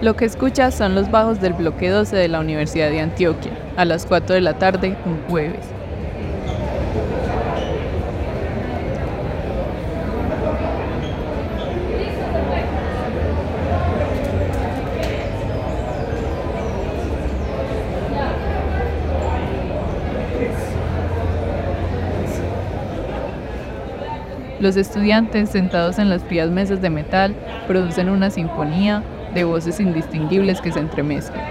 Lo que escuchas son los bajos del bloque 12 de la Universidad de Antioquia, a las 4 de la tarde, un jueves. Los estudiantes, sentados en las frías mesas de metal, producen una sinfonía de voces indistinguibles que se entremezclan.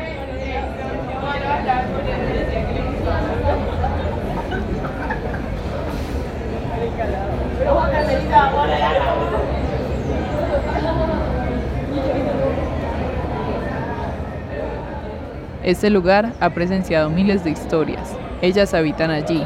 Este lugar ha presenciado miles de historias. Ellas habitan allí,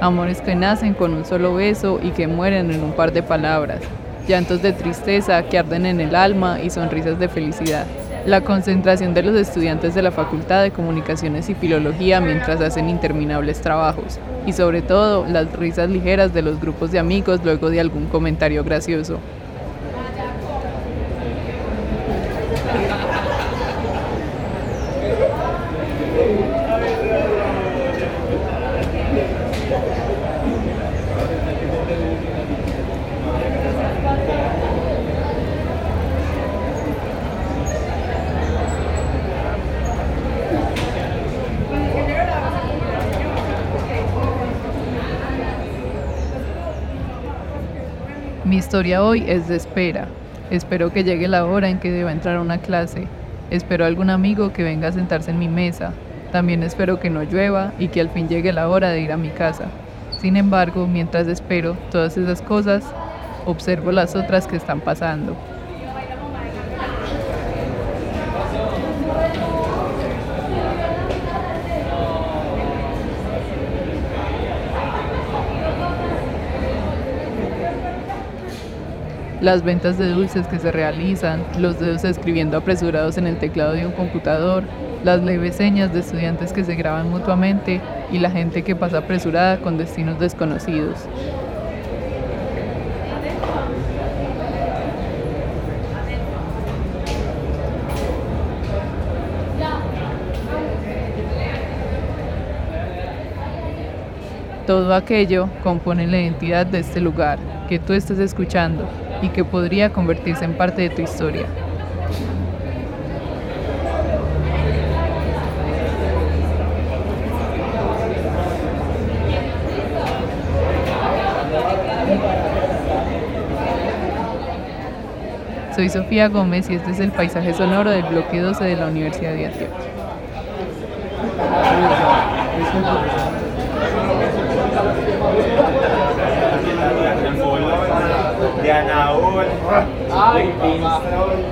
Amores que nacen con un solo beso y que mueren en un par de palabras. Llantos de tristeza que arden en el alma y sonrisas de felicidad. La concentración de los estudiantes de la Facultad de Comunicaciones y Filología mientras hacen interminables trabajos. Y sobre todo, las risas ligeras de los grupos de amigos luego de algún comentario gracioso. Mi historia hoy es de espera. Espero que llegue la hora en que deba entrar a una clase. Espero algún amigo que venga a sentarse en mi mesa. También espero que no llueva y que al fin llegue la hora de ir a mi casa. Sin embargo, mientras espero todas esas cosas, observo las otras que están pasando. Las ventas de dulces que se realizan, los dedos escribiendo apresurados en el teclado de un computador, las leves señas de estudiantes que se graban mutuamente y la gente que pasa apresurada con destinos desconocidos. Todo aquello compone la identidad de este lugar que tú estás escuchando y que podría convertirse en parte de tu historia. Soy Sofía Gómez y este es el paisaje sonoro del bloque 12 de la Universidad de Antioquia. Ganaol, Ay, Livingstone.